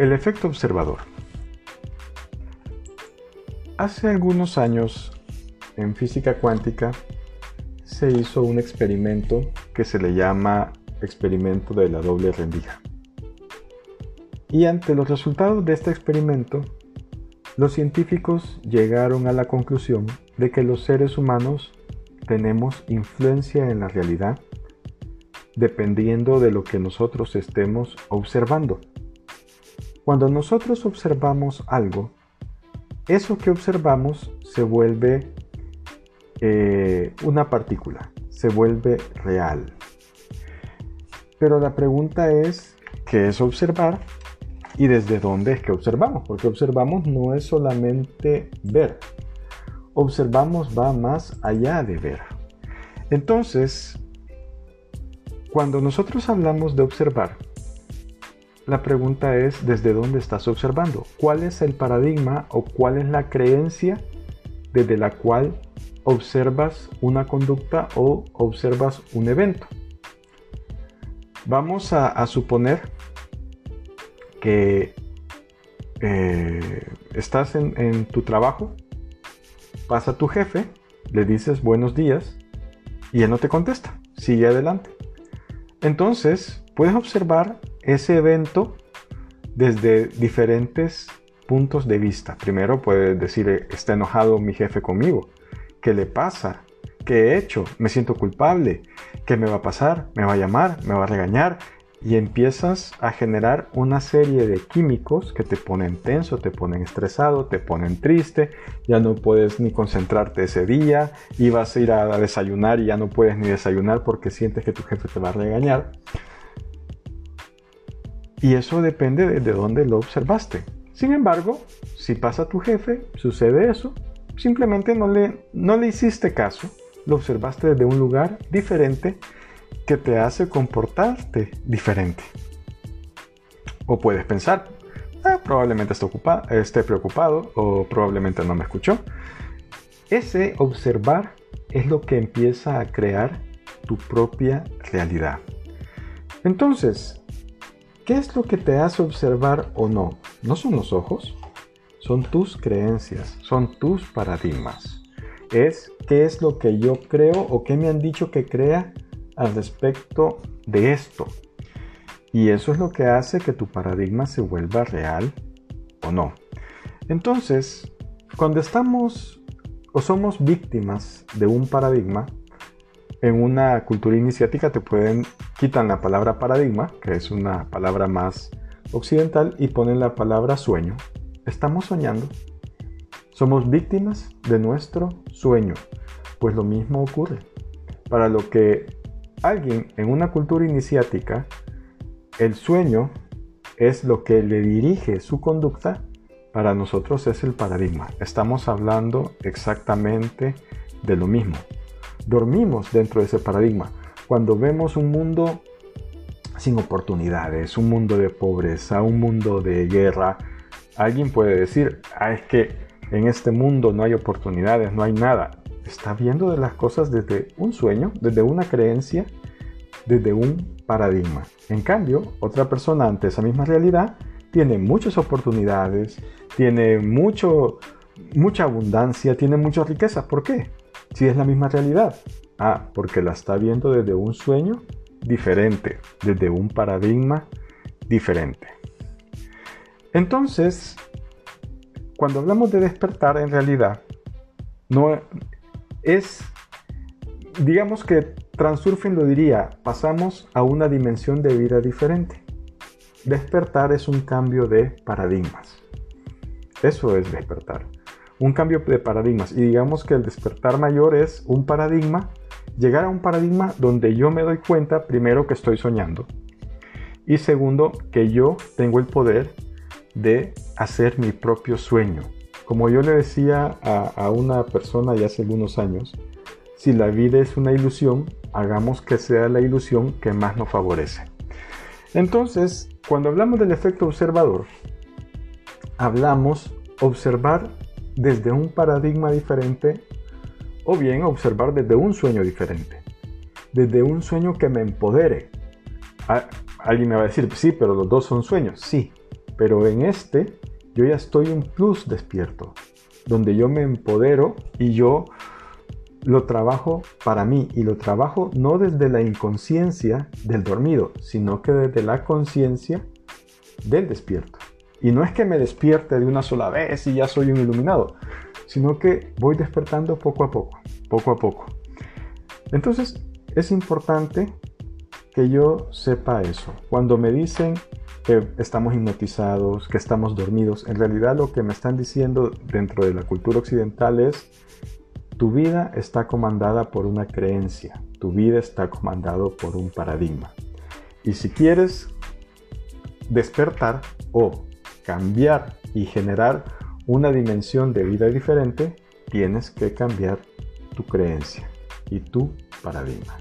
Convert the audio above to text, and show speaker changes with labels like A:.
A: El efecto observador. Hace algunos años, en física cuántica, se hizo un experimento que se le llama experimento de la doble rendija. Y ante los resultados de este experimento, los científicos llegaron a la conclusión de que los seres humanos tenemos influencia en la realidad dependiendo de lo que nosotros estemos observando. Cuando nosotros observamos algo, eso que observamos se vuelve eh, una partícula, se vuelve real. Pero la pregunta es, ¿qué es observar? ¿Y desde dónde es que observamos? Porque observamos no es solamente ver. Observamos va más allá de ver. Entonces, cuando nosotros hablamos de observar, la pregunta es ¿desde dónde estás observando? ¿Cuál es el paradigma o cuál es la creencia desde la cual observas una conducta o observas un evento? Vamos a, suponer que eh, estás en, en tu trabajo, pasa tu jefe, le dices buenos días y él no te contesta, sigue adelante. Entonces, puedes observar ese evento desde diferentes puntos de vista. Primero puedes decir, está enojado mi jefe conmigo. ¿Qué le pasa? ¿Qué he hecho? Me siento culpable. ¿Qué me va a pasar? ¿Me va a llamar? ¿Me va a regañar? Y empiezas a generar una serie de químicos que te ponen tenso, te ponen estresado, te ponen triste, ya no puedes ni concentrarte ese día, ibas a ir a desayunar y ya no puedes ni desayunar porque sientes que tu jefe te va a regañar. Y eso depende de, dónde lo observaste. Sin embargo, si pasa tu jefe, sucede eso, simplemente no le, no le hiciste caso, lo observaste desde un lugar diferente que te hace comportarte diferente. O puedes pensar, ah, probablemente esté, esté preocupado o probablemente no me escuchó. Ese observar es lo que empieza a crear tu propia realidad. Entonces, ¿Qué es lo que te hace observar o no? No son los ojos, son tus creencias, son tus paradigmas. Es qué es lo que yo creo o qué me han dicho que crea al respecto de esto. Y eso es lo que hace que tu paradigma se vuelva real o no. Entonces, cuando estamos o somos víctimas de un paradigma, en una cultura iniciática te pueden quitan la palabra paradigma, que es una palabra más occidental, y ponen la palabra sueño. Estamos soñando. Somos víctimas de nuestro sueño. Pues lo mismo ocurre. Para lo que alguien en una cultura iniciática, el sueño es lo que le dirige su conducta, para nosotros es el paradigma. Estamos hablando exactamente de lo mismo dormimos dentro de ese paradigma. Cuando vemos un mundo sin oportunidades, un mundo de pobreza, un mundo de guerra, alguien puede decir, ah, es que en este mundo no hay oportunidades, no hay nada. Está viendo de las cosas desde un sueño, desde una creencia, desde un paradigma. En cambio, otra persona ante esa misma realidad tiene muchas oportunidades, tiene mucho, mucha abundancia, tiene mucha riqueza. ¿Por qué? Si es la misma realidad. Ah, porque la está viendo desde un sueño diferente, desde un paradigma diferente. Entonces, cuando hablamos de despertar, en realidad, no es, digamos que Transurfing lo diría, pasamos a una dimensión de vida diferente. Despertar es un cambio de paradigmas. Eso es despertar un cambio de paradigmas. Y digamos que el despertar mayor es un paradigma, llegar a un paradigma donde yo me doy cuenta, primero, que estoy soñando. Y segundo, que yo tengo el poder de hacer mi propio sueño. Como yo le decía a, una persona ya hace algunos años, si la vida es una ilusión, hagamos que sea la ilusión que más nos favorece. Entonces, cuando hablamos del efecto observador, hablamos observar desde un paradigma diferente o bien observar desde un sueño diferente, desde un sueño que me empodere. alguien me va a decir, sí, pero los dos son sueños, sí, pero en este yo ya estoy un plus despierto, donde yo me empodero y yo lo trabajo para mí y lo trabajo no desde la inconsciencia del dormido, sino que desde la conciencia del despierto. Y no es que me despierte de una sola vez y ya soy un iluminado, sino que voy despertando poco a poco, poco a poco. Entonces es importante que yo sepa eso. Cuando me dicen que estamos hipnotizados, que estamos dormidos, en realidad lo que me están diciendo dentro de la cultura occidental es tu vida está comandada por una creencia, tu vida está comandado por un paradigma. Y si quieres despertar o cambiar y generar una dimensión de vida diferente, tienes que cambiar tu creencia y tu paradigma.